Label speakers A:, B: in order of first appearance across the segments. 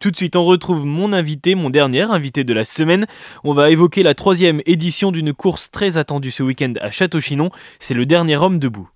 A: Tout de suite, on retrouve mon invité, mon dernier invité de la semaine. On va évoquer la troisième édition d'une course très attendue ce week-end à Château-Chinon. C'est le dernier homme debout.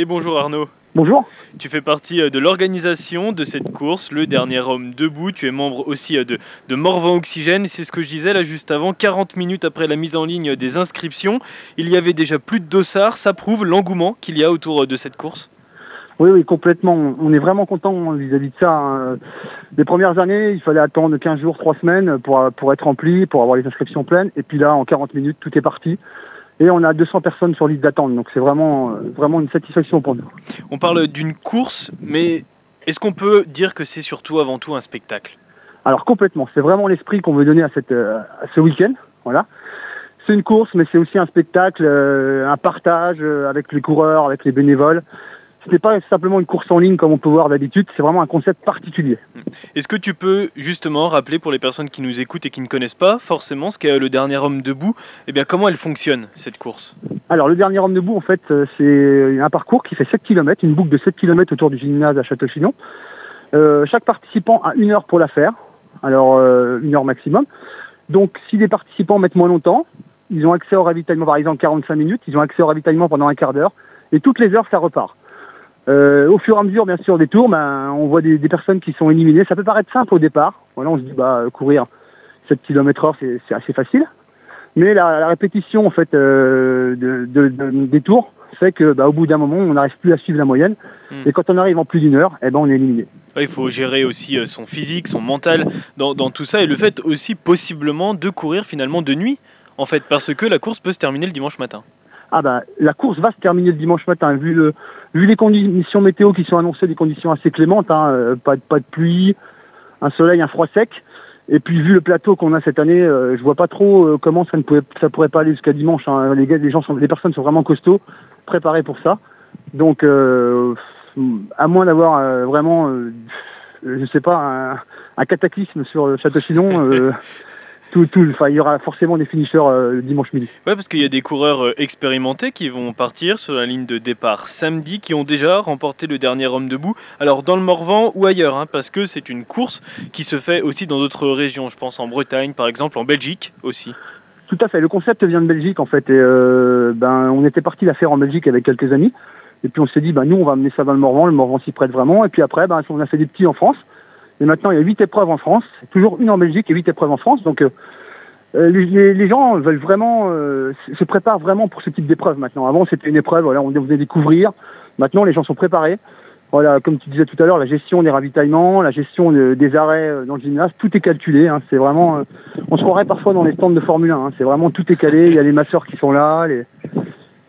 A: Et bonjour Arnaud.
B: Bonjour.
A: Tu fais partie euh, de l'organisation de cette course, le dernier homme debout. Tu es membre aussi euh, de, de Morvan Oxygène. C'est ce que je disais là juste avant. 40 minutes après la mise en ligne des inscriptions, il y avait déjà plus de dossards. Ça prouve l'engouement qu'il y a autour euh, de cette course.
B: Oui, oui, complètement. On est vraiment content vis-à-vis de ça. Hein. Les premières années, il fallait attendre 15 jours, 3 semaines pour, pour être rempli, pour avoir les inscriptions pleines. Et puis là, en 40 minutes, tout est parti et on a 200 personnes sur liste d'attente. Donc c'est vraiment, vraiment une satisfaction pour nous.
A: On parle d'une course, mais est-ce qu'on peut dire que c'est surtout avant tout un spectacle?
B: Alors complètement, c'est vraiment l'esprit qu'on veut donner à, cette, à ce week-end. Voilà. C'est une course, mais c'est aussi un spectacle, euh, un partage euh, avec les coureurs, avec les bénévoles ce n'est pas simplement une course en ligne comme on peut voir d'habitude, c'est vraiment un concept particulier.
A: Est-ce que tu peux justement rappeler pour les personnes qui nous écoutent et qui ne connaissent pas forcément ce qu'est le dernier homme debout, eh bien comment elle fonctionne cette course?
B: Alors le dernier homme debout en fait euh, c'est un parcours qui fait 7 km, une boucle de 7 km autour du gymnase à Château-Chinon. Euh, chaque participant a une heure pour la faire, alors euh, une heure maximum. Donc si les participants mettent moins longtemps, ils ont accès au ravitaillement par exemple 45 minutes, ils ont accès au ravitaillement pendant un quart d'heure, et toutes les heures ça repart. Euh, au fur et à mesure, bien sûr, des tours, ben, on voit des, des, personnes qui sont éliminées. Ça peut paraître simple au départ. Voilà, on se dit, bah, courir 7 km heure, c'est assez facile. Mais la, la, répétition, en fait, euh, de, de, de, des tours fait que, bah, au bout d'un moment, on n'arrive plus à suivre la moyenne. Mmh. Et quand on arrive en plus d'une heure, eh ben, on est éliminé.
A: Il faut gérer aussi euh, son physique, son mental dans, dans tout ça, et le fait aussi possiblement de courir finalement de nuit, en fait, parce que la course peut se terminer le dimanche matin
B: ah bah, la course va se terminer le dimanche matin, vu, le, vu les conditions météo qui sont annoncées, des conditions assez clémentes, hein, euh, pas, pas de pluie, un soleil, un froid sec. Et puis vu le plateau qu'on a cette année, euh, je vois pas trop euh, comment ça ne pouvait, ça pourrait pas aller jusqu'à dimanche. Hein. Les, gars, les gens sont, les personnes sont vraiment costauds, préparés pour ça. Donc, euh, à moins d'avoir vraiment, je sais pas, un, un, cataclysme sur Château-Chinon. tout, tout, il y aura forcément des finishers euh, dimanche midi.
A: Ouais, parce qu'il y a des coureurs euh, expérimentés qui vont partir sur la ligne de départ samedi, qui ont déjà remporté le dernier homme debout. Alors dans le Morvan ou ailleurs, hein, parce que c'est une course qui se fait aussi dans d'autres régions. Je pense en Bretagne, par exemple, en Belgique aussi.
B: Tout à fait. Le concept vient de Belgique en fait. Et euh, ben, on était parti la faire en Belgique avec quelques amis. Et puis on s'est dit, ben, nous, on va amener ça dans le Morvan. Le Morvan s'y prête vraiment. Et puis après, ben, on a fait des petits en France. Et maintenant, il y a 8 épreuves en France, toujours une en Belgique et 8 épreuves en France. Donc, euh, les, les, gens veulent vraiment, euh, se préparent vraiment pour ce type d'épreuve maintenant. Avant, c'était une épreuve, voilà, on venait découvrir. Maintenant, les gens sont préparés. Voilà, comme tu disais tout à l'heure, la gestion des ravitaillements, la gestion de, des arrêts dans le gymnase, tout est calculé. Hein, c'est vraiment, euh, on se croirait parfois dans les stands de Formule 1. Hein, c'est vraiment tout est calé. Il y a les masseurs qui sont là,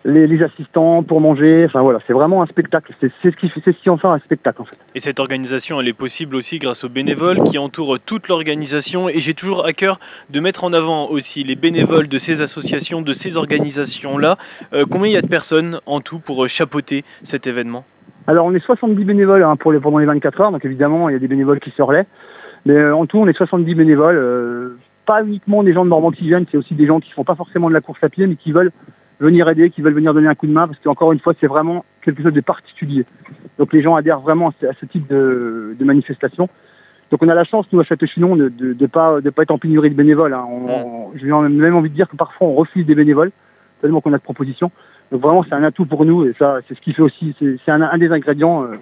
B: les, les, assistants pour manger. Enfin voilà, c'est vraiment un spectacle. C'est ce qui c'est ce qui en fait un spectacle en fait.
A: Et cette organisation, elle est possible aussi grâce aux bénévoles qui entourent toute l'organisation. Et j'ai toujours à cœur de mettre en avant aussi les bénévoles de ces associations, de ces organisations là. Euh, combien il y a de personnes en tout pour chapeauter cet événement?
B: Alors on est 70 bénévoles hein, pour les pendant les 24 heures. Donc évidemment, il y a des bénévoles qui se relaient. Mais euh, en tout, on est 70 bénévoles. Euh, pas uniquement des gens de Normandie qui viennent, c'est aussi des gens qui font pas forcément de la course à pied, mais qui veulent venir aider, qui veulent venir donner un coup de main, parce qu'encore une fois, c'est vraiment quelque chose de particulier. Donc les gens adhèrent vraiment à ce, type de, de manifestation. Donc on a la chance, nous, à Château-Chinon, de ne de, pas, de pas être en pénurie de bénévoles. Hein. On, J'ai même envie de dire que parfois on refuse des bénévoles, tellement qu'on a de propositions. Donc vraiment, c'est un atout pour nous, et ça, c'est ce qui fait aussi, c'est un, un, des ingrédients euh,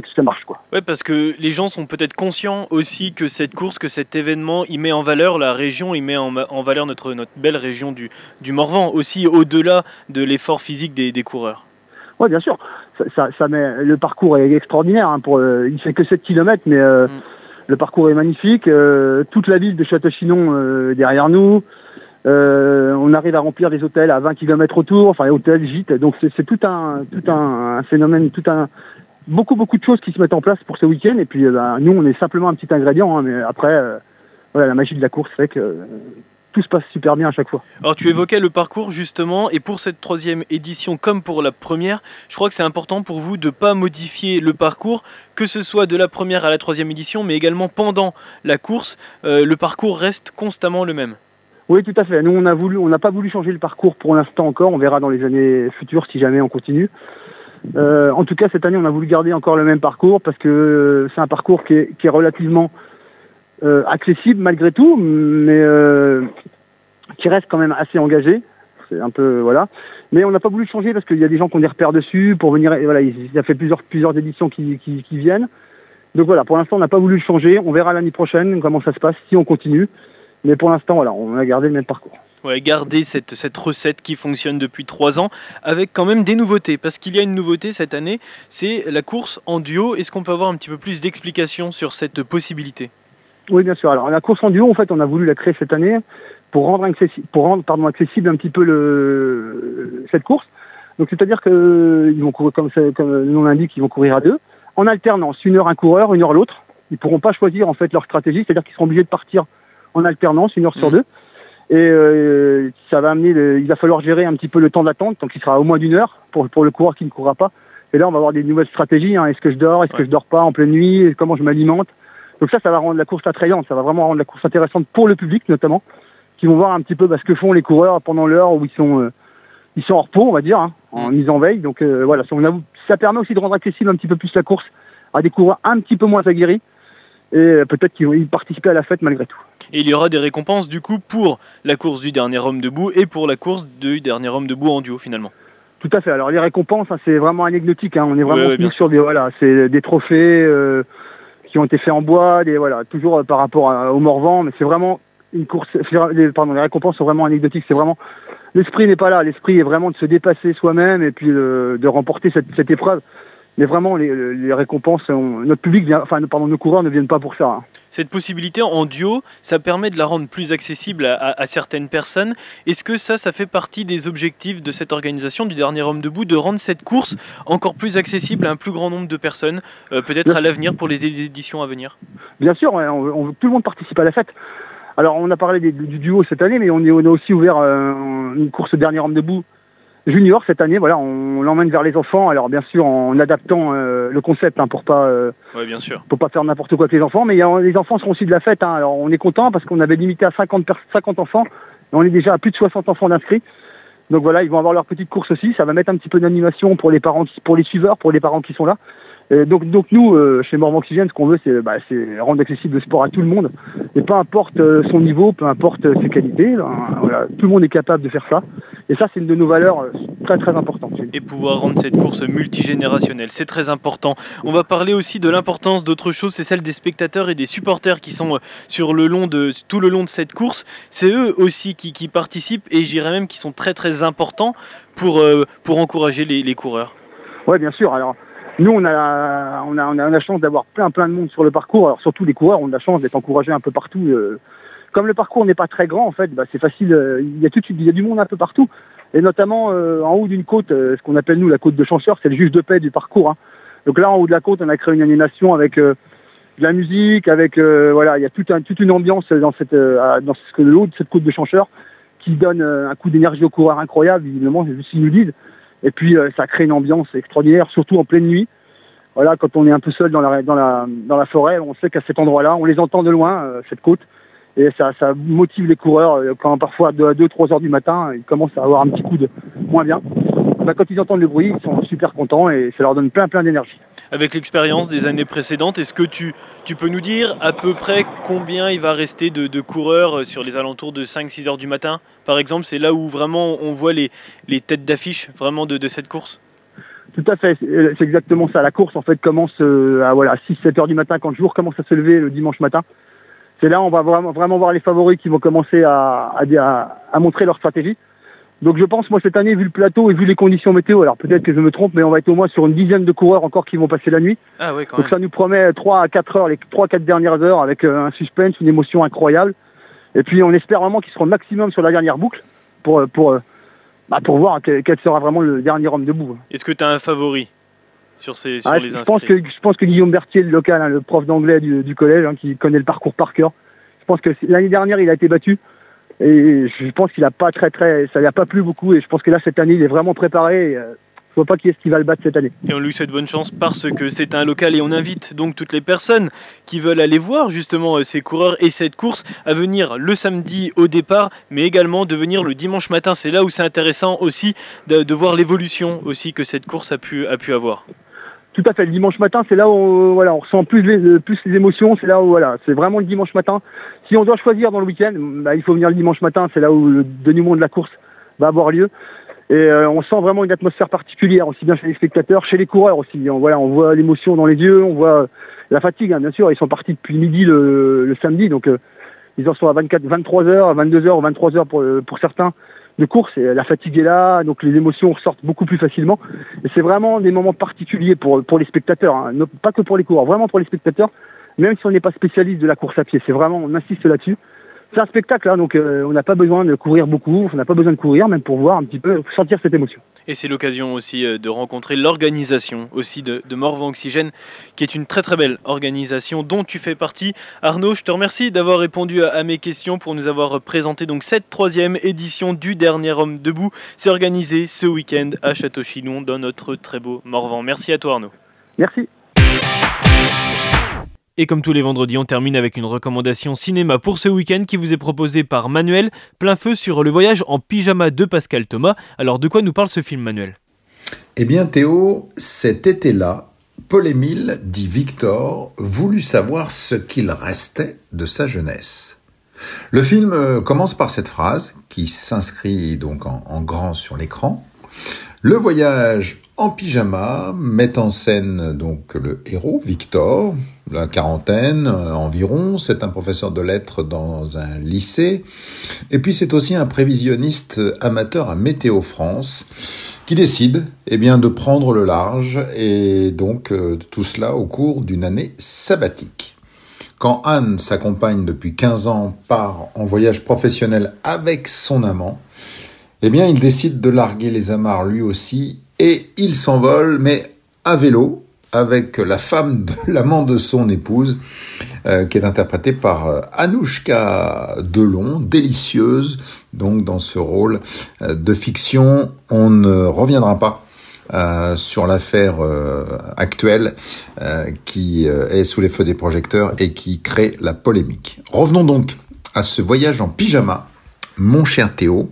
B: que ça marche quoi.
A: Ouais, parce que les gens sont peut-être conscients aussi que cette course, que cet événement, il met en valeur la région, il met en, en valeur notre, notre belle région du, du Morvan, aussi au-delà de l'effort physique des, des coureurs.
B: Oui, bien sûr. Ça, ça, ça, met, le parcours est extraordinaire. Hein, pour, euh, il fait que 7 km, mais euh, mm. le parcours est magnifique. Euh, toute la ville de Château-Chinon derrière nous. On arrive à remplir des hôtels à 20 km autour, enfin hôtels, gîtes. Donc c'est tout un, tout un, un phénomène, tout un, beaucoup beaucoup de choses qui se mettent en place pour ce week-end et puis euh, bah, nous on est simplement un petit ingrédient hein, mais après euh, voilà la magie de la course fait que euh, tout se passe super bien à chaque fois.
A: Alors tu évoquais le parcours justement, et pour cette troisième édition comme pour la première, je crois que c'est important pour vous de ne pas modifier le parcours, que ce soit de la première à la troisième édition, mais également pendant la course, euh, le parcours reste constamment le même.
B: Oui, tout à fait. Nous, on a voulu, on n'a pas voulu changer le parcours pour l'instant encore. On verra dans les années futures si jamais on continue. Euh, en tout cas, cette année, on a voulu garder encore le même parcours parce que euh, c'est un parcours qui est, qui est relativement euh, accessible malgré tout, mais euh, qui reste quand même assez engagé. C'est un peu voilà. Mais on n'a pas voulu changer parce qu'il y a des gens qui ont des repères dessus pour venir. Voilà, il y a fait plusieurs plusieurs éditions qui, qui, qui viennent. Donc voilà, pour l'instant, on n'a pas voulu changer. On verra l'année prochaine comment ça se passe si on continue. Mais pour l'instant, voilà, on a gardé le même parcours.
A: Ouais, garder cette, cette recette qui fonctionne depuis trois ans avec quand même des nouveautés. Parce qu'il y a une nouveauté cette année, c'est la course en duo. Est-ce qu'on peut avoir un petit peu plus d'explications sur cette possibilité?
B: Oui, bien sûr. Alors la course en duo, en fait, on a voulu la créer cette année pour rendre accessible, pour rendre, pardon, accessible un petit peu le, cette course. Donc c'est-à-dire qu'ils vont courir comme, comme le nom l'indique, ils vont courir à deux, en alternance, une heure un coureur, une heure l'autre. Ils pourront pas choisir en fait leur stratégie, c'est-à-dire qu'ils seront obligés de partir en alternance, une heure sur
A: Mhm.
B: deux. Et euh, ça va amener, le- il va falloir gérer un petit peu le temps d'attente, donc il sera au moins d'une heure pour, pour le coureur qui ne courra pas. Et là, on va avoir des nouvelles stratégies. hein. Est-ce que je dors Est-ce
A: Ouais.
B: que je dors pas en pleine nuit Comment je m'alimente Donc ça, ça va rendre la course attrayante. Ça va vraiment rendre la course intéressante pour le public, notamment, qui vont voir un petit peu bah, ce que font les coureurs pendant l'heure où ils sont, euh, ils sont en repos, on va dire, hein, en mise en veille. Donc euh, voilà, ça, on a- ça permet aussi de rendre accessible un petit peu plus la course à des coureurs un petit peu moins aguerris. Et euh, peut-être qu'ils vont y participer à la fête malgré tout.
A: Et il y aura des récompenses du coup pour la course du dernier homme debout et pour la course du dernier homme debout en duo finalement.
B: Tout à fait. Alors les récompenses, hein, c'est vraiment anecdotique. Hein. On est vraiment
A: Ouais, ouais,
B: sur des voilà, c'est des trophées euh, qui ont été faits en bois, des voilà, toujours euh, par rapport à- au Morvan, mais c'est vraiment une course. Les, pardon, les récompenses sont vraiment anecdotiques. C'est vraiment l'esprit n'est pas là. L'esprit est vraiment de se dépasser soi-même et puis euh, de remporter cette, cette épreuve. Mais vraiment, les, les récompenses, on- notre public, vient, enfin, pardon, nos coureurs ne viennent pas pour ça. hein.
A: Cette possibilité en duo, ça permet de la rendre plus accessible à, à- à certaines personnes. Est-ce que ça, ça fait partie des objectifs de cette organisation du dernier homme debout, de rendre cette course encore plus accessible à un plus grand nombre de personnes, euh, peut-être à l'avenir pour les éditions à venir?
B: Bien sûr, on, veut- on veut que tout le monde participe à la fête. Alors, on a parlé des- du duo cette année, mais on, est- on a aussi ouvert euh, une course dernier homme debout junior cette année. Voilà, on l'emmène vers les enfants. Alors, bien sûr, en adaptant euh, le concept hein, pour pas euh,
A: Oui, bien sûr.
B: pour pas faire n'importe quoi avec les enfants. Mais a- les enfants seront aussi de la fête. hein. Alors, on est content parce qu'on avait limité à 50, pers- 50 enfants. Et on est déjà à plus de 60 enfants d'inscrits. Donc voilà, ils vont avoir leur petite course aussi. Ça va mettre un petit peu d'animation pour les parents, qui- pour les suiveurs, pour les parents qui sont là. Et donc, donc nous, euh, chez Morvan Oxygène, ce qu'on veut, c'est bah, rendre accessible le sport à tout le monde. Et peu importe euh, son niveau, peu importe euh, ses qualités, voilà, tout le monde est capable de faire ça. Et ça, c'est une de nos valeurs euh, très très importantes.
A: et pouvoir rendre cette course multigénérationnelle. C'est très important. On va parler aussi de l'importance d'autre chose, c'est celle des spectateurs et des supporters qui sont euh, sur le long de, tout le long de cette course. C'est eux aussi qui, qui participent et j'irais même qui sont très très importants pour, euh, pour encourager les, les coureurs.
B: Ouais, bien sûr. Alors, nous, on a, on a, on a la chance d'avoir plein, plein de monde sur le parcours. Alors, surtout les coureurs, on a la chance d'être encouragés un peu partout. euh. Comme le parcours n'est pas très grand, en fait, bah, c'est facile. euh, Il y a tout il y a du monde un peu partout. Et notamment euh, en haut d'une côte, ce qu'on appelle nous la côte de Chancheur, c'est le juge de paix du parcours. hein. Donc là, en haut de la côte, on a créé une animation avec de la musique, avec voilà, il y a toute, un, toute une ambiance dans cette, dans ce, le haut de cette côte de Chancheur qui donne un coup d'énergie aux coureurs incroyable, visiblement, c'est ce qu'ils nous disent. Et puis euh, ça crée une ambiance extraordinaire, surtout en pleine nuit. Voilà, quand on est un peu seul dans la, forêt, on sait qu'à cet endroit-là, on les entend de loin, euh, cette côte. Et ça, motive les coureurs euh, quand parfois à 2-3 heures du matin, ils commencent à avoir un petit coup de moins bien. Bah, quand ils entendent le bruit, ils sont super contents et ça leur donne plein plein d'énergie.
A: Avec l'expérience des années précédentes, est-ce que tu, peux nous dire à peu près combien il va rester de, coureurs sur les alentours de 5-6 heures du matin? Par exemple, c'est là où vraiment on voit les, les têtes d'affiche vraiment de, de cette course
B: Tout à fait, c'est c'est exactement ça. La course en fait commence euh, à voilà 6-7 heures du matin quand le jour commence à se lever le dimanche matin. C'est là où on va vraiment, vraiment voir les favoris qui vont commencer à, à, à- à montrer leur stratégie. Donc je pense moi cette année vu le plateau et vu les conditions météo, alors peut-être que je me trompe, mais on va être au moins sur une dizaine de coureurs encore qui vont passer la nuit.
A: Ah quand
B: Donc
A: même.
B: ça nous promet 3 à 4 heures, les 3-4 dernières heures avec euh, un suspense, une émotion incroyable. Et puis on espère vraiment qu'ils seront au maximum sur la dernière boucle pour, pour, bah, pour voir quel, quel sera vraiment le dernier homme debout.
A: Est-ce que tu as un favori sur, ces, sur
B: Ah,
A: les
B: je, pense que, je pense que Guillaume Berthier, le local, hein, le prof d'anglais du, du collège, hein, qui connaît le parcours par cœur, je pense que l'année dernière, il a été battu. Et je pense qu'il a pas très très, ça lui a pas plu beaucoup. Et je pense que là cette année, il est vraiment préparé. Et, euh, vois pas qui est-ce qui va le battre cette année.
A: Et on lui souhaite bonne chance parce que c'est un local et on invite donc toutes les personnes qui veulent aller voir justement euh, ces coureurs et cette course à venir le samedi au départ, mais également de venir le dimanche matin. C'est là où c'est intéressant aussi de, de voir l'évolution aussi que cette course a pu, a pu avoir.
B: Tout à fait. Le dimanche matin, c'est là où voilà, on ressent plus les, plus les émotions. C'est là où voilà, c'est vraiment le dimanche matin. Si on doit choisir dans le week-end, bah, il faut venir le dimanche matin. C'est là où le dénouement de la course va avoir lieu. Et euh, on sent vraiment une atmosphère particulière, aussi bien chez les spectateurs, chez les coureurs aussi. On, voilà, on voit l'émotion dans les yeux, on voit la fatigue, hein, bien sûr. Ils sont partis depuis midi le, samedi, donc euh, ils en sont à 24, 23 heures, 22 heures ou 23 heures pour, pour certains de course. La fatigue est là, donc les émotions ressortent beaucoup plus facilement. Et c'est vraiment des moments particuliers pour, pour les spectateurs, hein, pas que pour les coureurs, vraiment pour les spectateurs, même si on n'est pas spécialiste de la course à pied. C'est vraiment, on insiste là-dessus c'est un spectacle, hein, donc euh, on n'a pas besoin de courir beaucoup, on n'a pas besoin de courir, même pour voir un petit peu, sentir cette émotion.
A: Et c'est l'occasion aussi euh, de rencontrer l'organisation aussi de, de Morvan Oxygène, qui est une très très belle organisation dont tu fais partie. Arnaud, je te remercie d'avoir répondu à, à, mes questions pour nous avoir présenté donc cette troisième édition du Dernier Homme Debout. C'est organisé ce week-end à Château-Chinon dans notre très beau Morvan. Merci à toi Arnaud.
B: Merci.
A: Et comme tous les vendredis, on termine avec une recommandation cinéma pour ce week-end qui vous est proposée par Manuel, plein feu sur le voyage en pyjama de Pascal Thomas. Alors de quoi nous parle ce film Manuel?
C: Eh bien Théo, cet été-là, Paul-Émile, dit Victor, voulut savoir ce qu'il restait de sa jeunesse. Le film euh, commence par cette phrase qui s'inscrit donc en, en grand sur l'écran. Le voyage en pyjama met en scène donc le héros, Victor, la quarantaine euh, environ. C'est un professeur de lettres dans un lycée. Et puis c'est aussi un prévisionniste amateur à Météo France qui décide eh bien, de prendre le large et donc euh, tout cela au cours d'une année sabbatique. Quand Anne, sa compagne depuis 15 ans, part en voyage professionnel avec son amant, eh bien, il décide de larguer les amarres lui aussi et il s'envole, mais à vélo, avec la femme de l'amant de son épouse, euh, qui est interprétée par euh, Anouchka Delon, délicieuse, donc dans ce rôle euh, de fiction. On ne reviendra pas sur l'affaire actuelle qui est sous les feux des projecteurs et qui crée la polémique. Revenons donc à ce voyage en pyjama, mon cher Théo.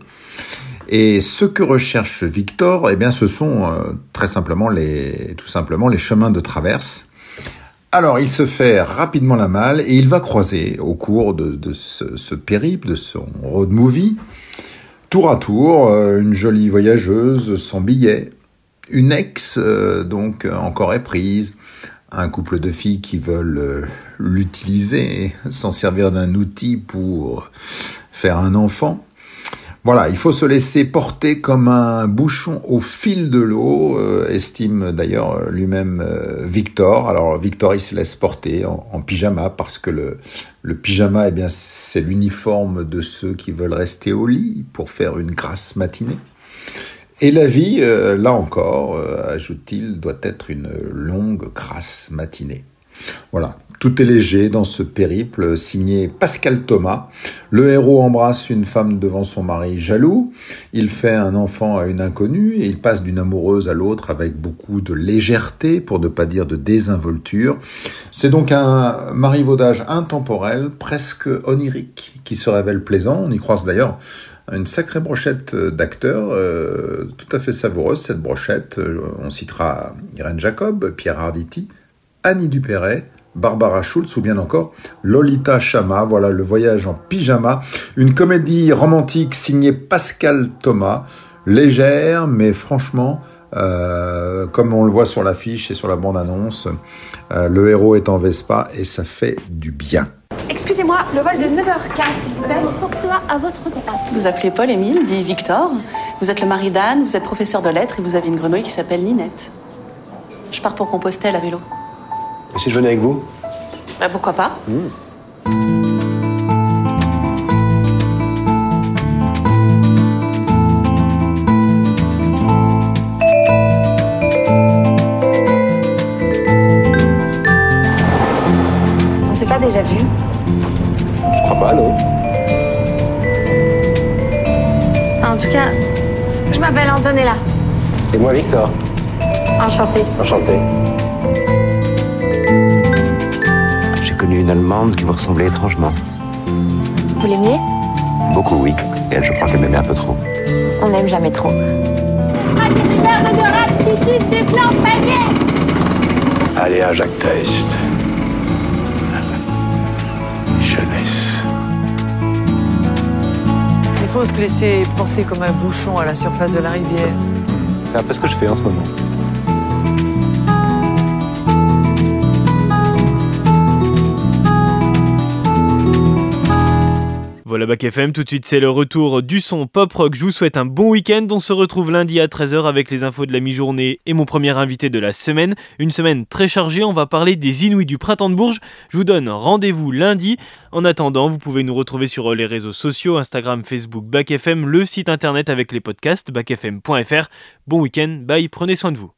C: Et ce que recherche Victor, eh bien, ce sont euh, très simplement les, tout simplement les chemins de traverse. Alors, il se fait rapidement la malle et il va croiser au cours de, ce, périple, de son road movie, tour à tour, euh, une jolie voyageuse sans billet, une ex, euh, donc encore éprise, un couple de filles qui veulent l'utiliser, s'en servir d'un outil pour faire un enfant. Voilà, il faut se laisser porter comme un bouchon au fil de l'eau, euh, estime d'ailleurs lui-même euh, Victor. Alors Victor, il se laisse porter en, pyjama parce que le, pyjama, eh bien, c'est l'uniforme de ceux qui veulent rester au lit pour faire une grasse matinée. Et la vie, euh, là encore, euh, ajoute-t-il, doit être une longue, grasse matinée. Voilà, tout est léger dans ce périple signé Pascal Thomas. Le héros embrasse une femme devant son mari jaloux, il fait un enfant à une inconnue et il passe d'une amoureuse à l'autre avec beaucoup de légèreté, pour ne pas dire de désinvolture. C'est donc un marivaudage intemporel, presque onirique, qui se révèle plaisant. On y croise d'ailleurs une sacrée brochette d'acteurs, euh, tout à fait savoureuse cette brochette. On citera Irène Jacob, Pierre Arditi, Annie Dupéret, Barbara Schultz ou bien encore Lolita Chama. Voilà le voyage en pyjama, une comédie romantique signée Pascal Thomas, légère mais franchement, euh, comme on le voit sur l'affiche et sur la bande-annonce, euh, le héros est en Vespa et ça fait du bien.
D: Excusez-moi, le vol de 9h15, s'il vous plaît.
E: Pourquoi à votre droite?
F: Vous appelez Paul-Émile, dit Victor. Vous êtes le mari d'Anne, vous êtes professeur de lettres et vous avez une grenouille qui s'appelle Ninette. Je pars pour Compostelle à vélo.
G: Et si je venais avec vous
F: bah, Pourquoi pas
G: mmh.
D: On s'est pas déjà vu
G: Je crois pas, non.
D: en tout cas, je m'appelle Antonella.
G: Et moi, Victor.
D: Enchantée.
G: Enchanté. Connu une Allemande qui vous ressemblait étrangement.
D: Vous l'aimiez?
G: Beaucoup, oui. Et elle, je crois qu'elle m'aimait un peu trop.
D: On n'aime jamais trop.
E: Allez, à Jacques Test. Jeunesse.
H: Il faut se laisser porter comme un bouchon à la surface de la rivière.
G: C'est un peu ce que je fais en ce moment.
A: Voilà Bac FM, tout de suite c'est le retour du son pop rock. Je vous souhaite un bon week-end. On se retrouve lundi à 13h avec les infos de la mi-journée et mon premier invité de la semaine. Une semaine très chargée, on va parler des Inouïs du printemps de Bourges. Je vous donne rendez-vous lundi. En attendant, vous pouvez nous retrouver sur les réseaux sociaux, Instagram, Facebook, Bac FM, le site internet avec les podcasts, bacfm.fr. Bon week-end, bye, prenez soin de vous.